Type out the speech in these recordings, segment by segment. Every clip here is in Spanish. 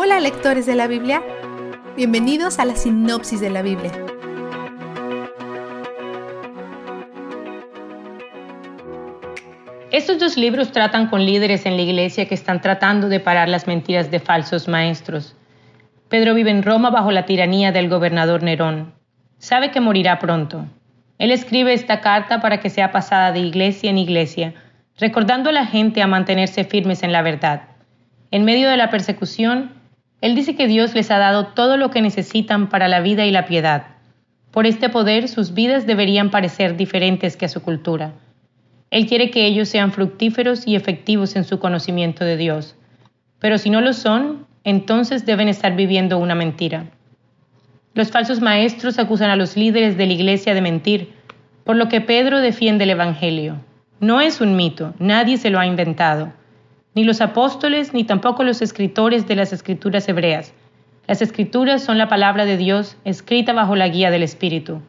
Hola lectores de la Biblia, bienvenidos a la sinopsis de la Biblia. Estos dos libros tratan con líderes en la iglesia que están tratando de parar las mentiras de falsos maestros. Pedro vive en Roma bajo la tiranía del gobernador Nerón. Sabe que morirá pronto. Él escribe esta carta para que sea pasada de iglesia en iglesia, recordando a la gente a mantenerse firmes en la verdad. En medio de la persecución, él dice que Dios les ha dado todo lo que necesitan para la vida y la piedad. Por este poder sus vidas deberían parecer diferentes que a su cultura. Él quiere que ellos sean fructíferos y efectivos en su conocimiento de Dios. Pero si no lo son, entonces deben estar viviendo una mentira. Los falsos maestros acusan a los líderes de la iglesia de mentir, por lo que Pedro defiende el Evangelio. No es un mito, nadie se lo ha inventado ni los apóstoles, ni tampoco los escritores de las escrituras hebreas. Las escrituras son la palabra de Dios escrita bajo la guía del Espíritu.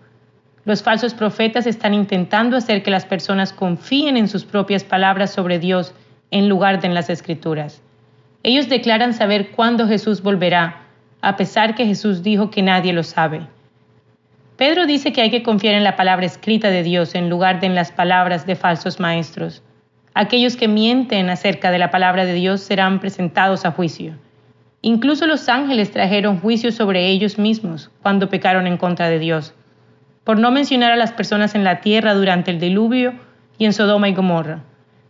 Los falsos profetas están intentando hacer que las personas confíen en sus propias palabras sobre Dios en lugar de en las escrituras. Ellos declaran saber cuándo Jesús volverá, a pesar que Jesús dijo que nadie lo sabe. Pedro dice que hay que confiar en la palabra escrita de Dios en lugar de en las palabras de falsos maestros. Aquellos que mienten acerca de la palabra de Dios serán presentados a juicio. Incluso los ángeles trajeron juicio sobre ellos mismos cuando pecaron en contra de Dios, por no mencionar a las personas en la tierra durante el diluvio y en Sodoma y Gomorra.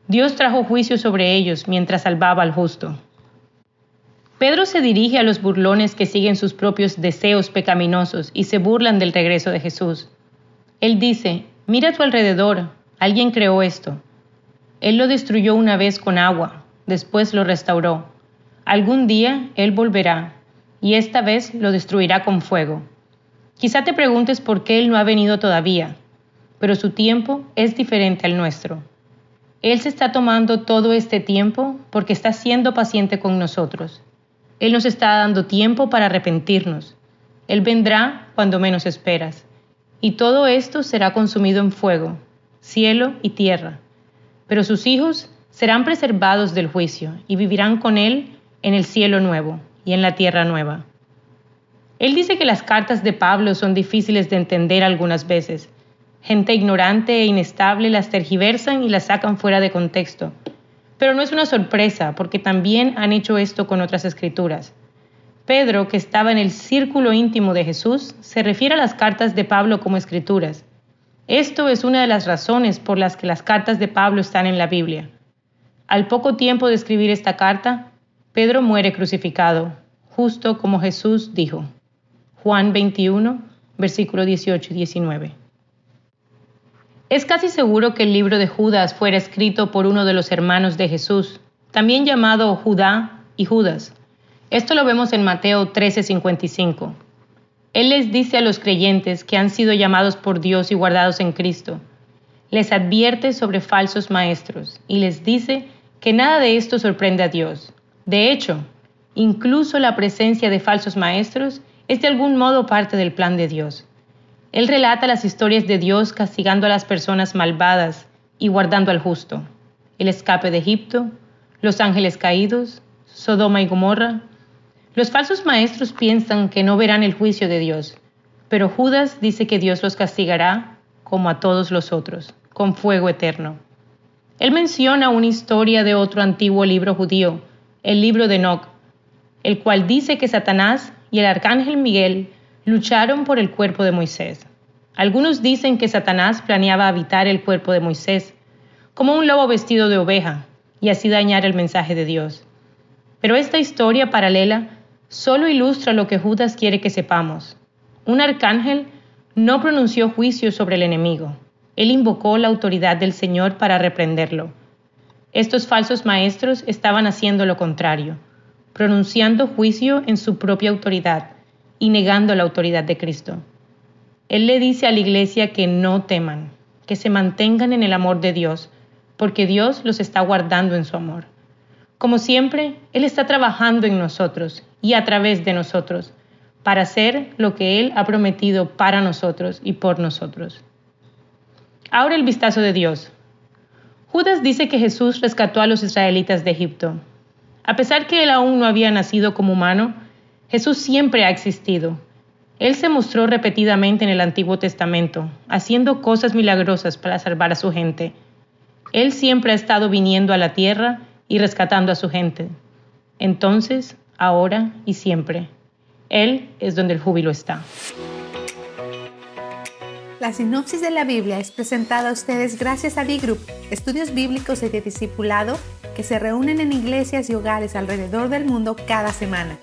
Dios trajo juicio sobre ellos mientras salvaba al justo. Pedro se dirige a los burlones que siguen sus propios deseos pecaminosos y se burlan del regreso de Jesús. Él dice, mira a tu alrededor, alguien creó esto. Él lo destruyó una vez con agua, después lo restauró. Algún día Él volverá, y esta vez lo destruirá con fuego. Quizá te preguntes por qué Él no ha venido todavía, pero su tiempo es diferente al nuestro. Él se está tomando todo este tiempo porque está siendo paciente con nosotros. Él nos está dando tiempo para arrepentirnos. Él vendrá cuando menos esperas. Y todo esto será consumido en fuego, cielo y tierra pero sus hijos serán preservados del juicio y vivirán con él en el cielo nuevo y en la tierra nueva. Él dice que las cartas de Pablo son difíciles de entender algunas veces. Gente ignorante e inestable las tergiversan y las sacan fuera de contexto. Pero no es una sorpresa, porque también han hecho esto con otras escrituras. Pedro, que estaba en el círculo íntimo de Jesús, se refiere a las cartas de Pablo como escrituras, esto es una de las razones por las que las cartas de Pablo están en la Biblia. Al poco tiempo de escribir esta carta, Pedro muere crucificado, justo como Jesús dijo. Juan 21, versículo 18 y 19. Es casi seguro que el libro de Judas fuera escrito por uno de los hermanos de Jesús, también llamado Judá y Judas. Esto lo vemos en Mateo 13:55. Él les dice a los creyentes que han sido llamados por Dios y guardados en Cristo. Les advierte sobre falsos maestros y les dice que nada de esto sorprende a Dios. De hecho, incluso la presencia de falsos maestros es de algún modo parte del plan de Dios. Él relata las historias de Dios castigando a las personas malvadas y guardando al justo. El escape de Egipto, los ángeles caídos, Sodoma y Gomorra, los falsos maestros piensan que no verán el juicio de Dios, pero Judas dice que Dios los castigará como a todos los otros, con fuego eterno. Él menciona una historia de otro antiguo libro judío, el libro de Enoch, el cual dice que Satanás y el arcángel Miguel lucharon por el cuerpo de Moisés. Algunos dicen que Satanás planeaba habitar el cuerpo de Moisés, como un lobo vestido de oveja, y así dañar el mensaje de Dios. Pero esta historia paralela solo ilustra lo que Judas quiere que sepamos. Un arcángel no pronunció juicio sobre el enemigo. Él invocó la autoridad del Señor para reprenderlo. Estos falsos maestros estaban haciendo lo contrario, pronunciando juicio en su propia autoridad y negando la autoridad de Cristo. Él le dice a la iglesia que no teman, que se mantengan en el amor de Dios, porque Dios los está guardando en su amor. Como siempre, Él está trabajando en nosotros y a través de nosotros para hacer lo que Él ha prometido para nosotros y por nosotros. Ahora el vistazo de Dios. Judas dice que Jesús rescató a los israelitas de Egipto. A pesar que él aún no había nacido como humano, Jesús siempre ha existido. Él se mostró repetidamente en el Antiguo Testamento, haciendo cosas milagrosas para salvar a su gente. Él siempre ha estado viniendo a la tierra y rescatando a su gente. Entonces, ahora y siempre. Él es donde el júbilo está. La sinopsis de la Biblia es presentada a ustedes gracias a B-Group, estudios bíblicos y de discipulado que se reúnen en iglesias y hogares alrededor del mundo cada semana.